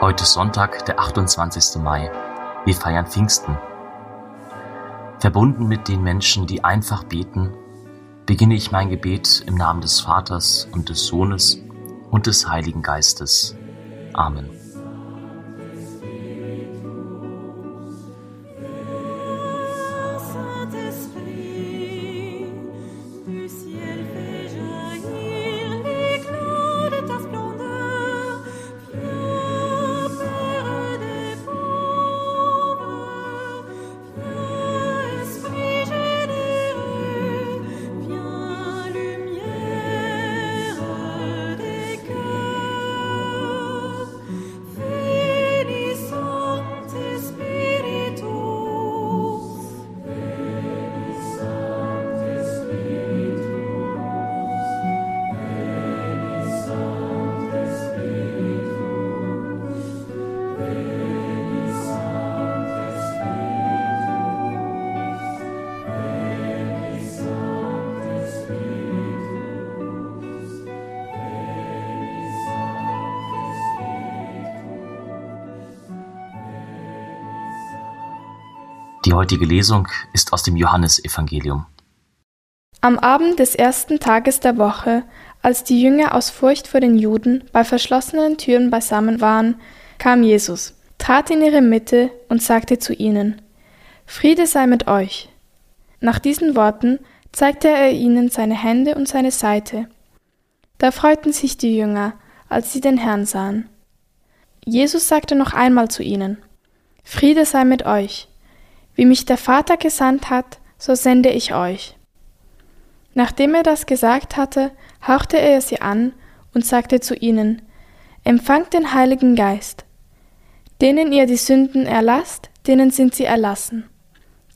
Heute ist Sonntag, der 28. Mai. Wir feiern Pfingsten. Verbunden mit den Menschen, die einfach beten, beginne ich mein Gebet im Namen des Vaters und des Sohnes und des Heiligen Geistes. Amen. Die heutige Lesung ist aus dem Johannesevangelium. Am Abend des ersten Tages der Woche, als die Jünger aus Furcht vor den Juden bei verschlossenen Türen beisammen waren, kam Jesus, trat in ihre Mitte und sagte zu ihnen, Friede sei mit euch. Nach diesen Worten zeigte er ihnen seine Hände und seine Seite. Da freuten sich die Jünger, als sie den Herrn sahen. Jesus sagte noch einmal zu ihnen, Friede sei mit euch. Wie mich der Vater gesandt hat, so sende ich euch. Nachdem er das gesagt hatte, hauchte er sie an und sagte zu ihnen, Empfangt den Heiligen Geist. Denen ihr die Sünden erlasst, denen sind sie erlassen.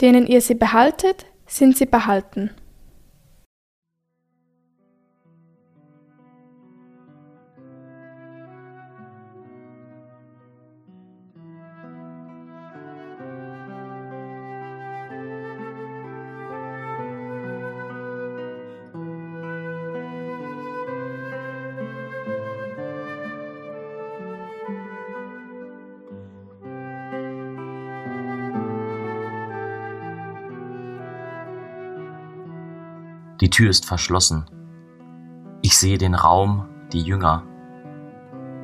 Denen ihr sie behaltet, sind sie behalten. Die Tür ist verschlossen. Ich sehe den Raum, die Jünger.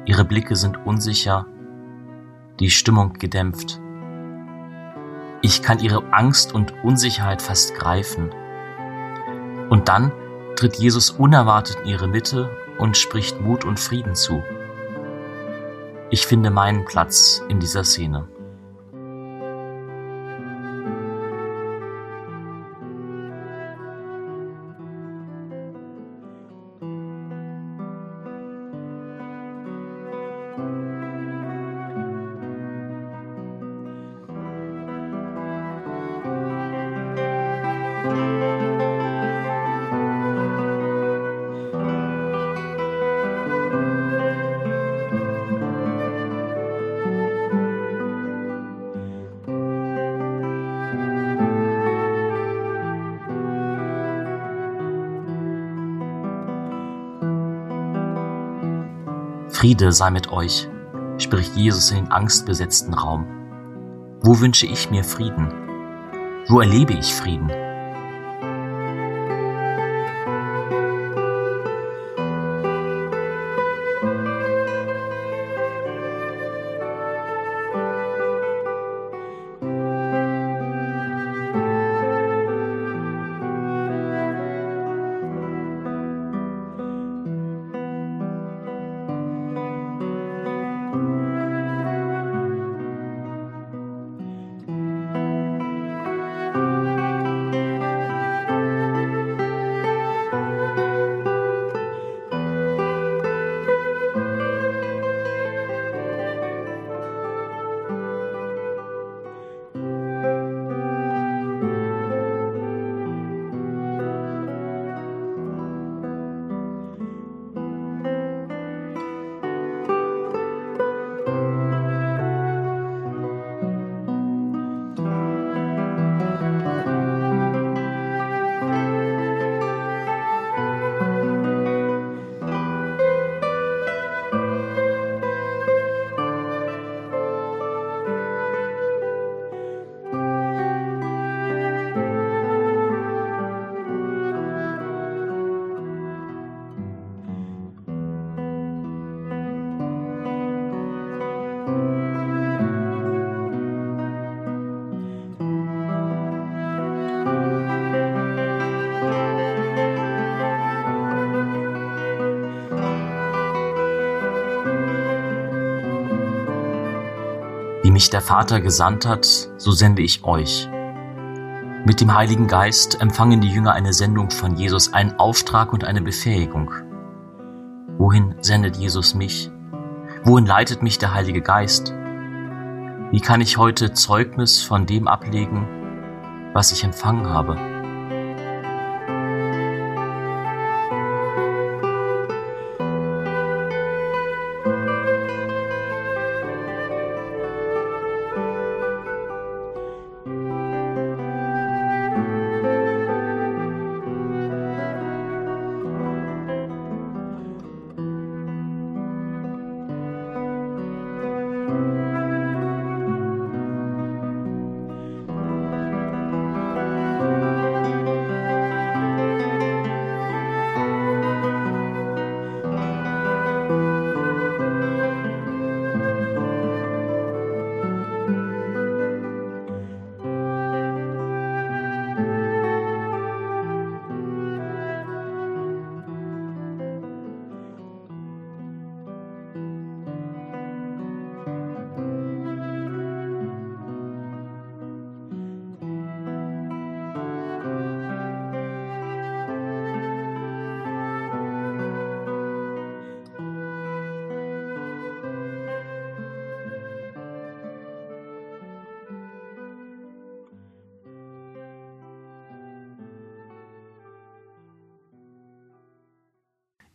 Ihre Blicke sind unsicher, die Stimmung gedämpft. Ich kann ihre Angst und Unsicherheit fast greifen. Und dann tritt Jesus unerwartet in ihre Mitte und spricht Mut und Frieden zu. Ich finde meinen Platz in dieser Szene. Friede sei mit euch, spricht Jesus in den angstbesetzten Raum. Wo wünsche ich mir Frieden? Wo erlebe ich Frieden? Mich der Vater gesandt hat, so sende ich euch. Mit dem Heiligen Geist empfangen die Jünger eine Sendung von Jesus, einen Auftrag und eine Befähigung. Wohin sendet Jesus mich? Wohin leitet mich der Heilige Geist? Wie kann ich heute Zeugnis von dem ablegen, was ich empfangen habe?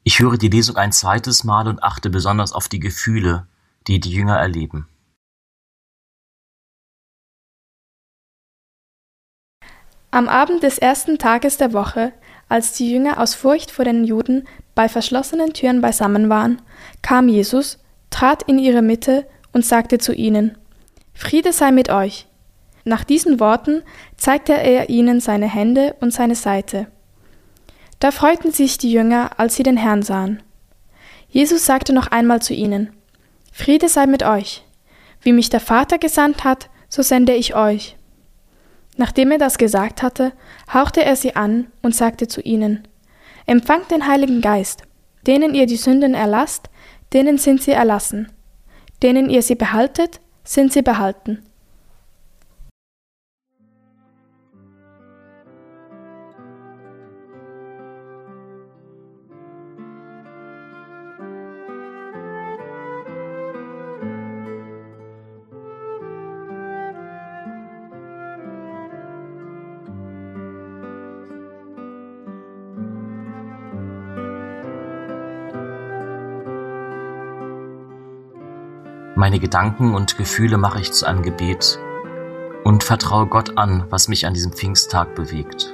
Ich höre die Lesung ein zweites Mal und achte besonders auf die Gefühle, die die Jünger erleben. Am Abend des ersten Tages der Woche, als die Jünger aus Furcht vor den Juden bei verschlossenen Türen beisammen waren, kam Jesus, trat in ihre Mitte und sagte zu ihnen, Friede sei mit euch. Nach diesen Worten zeigte er ihnen seine Hände und seine Seite. Da freuten sich die Jünger, als sie den Herrn sahen. Jesus sagte noch einmal zu ihnen, Friede sei mit euch. Wie mich der Vater gesandt hat, so sende ich euch. Nachdem er das gesagt hatte, hauchte er sie an und sagte zu ihnen, Empfangt den Heiligen Geist, denen ihr die Sünden erlasst, denen sind sie erlassen, denen ihr sie behaltet, sind sie behalten. Meine Gedanken und Gefühle mache ich zu einem Gebet und vertraue Gott an, was mich an diesem Pfingsttag bewegt.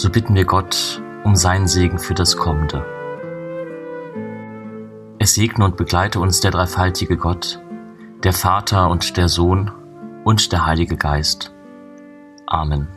So bitten wir Gott um seinen Segen für das Kommende. Es segne und begleite uns der dreifaltige Gott, der Vater und der Sohn und der Heilige Geist. Amen.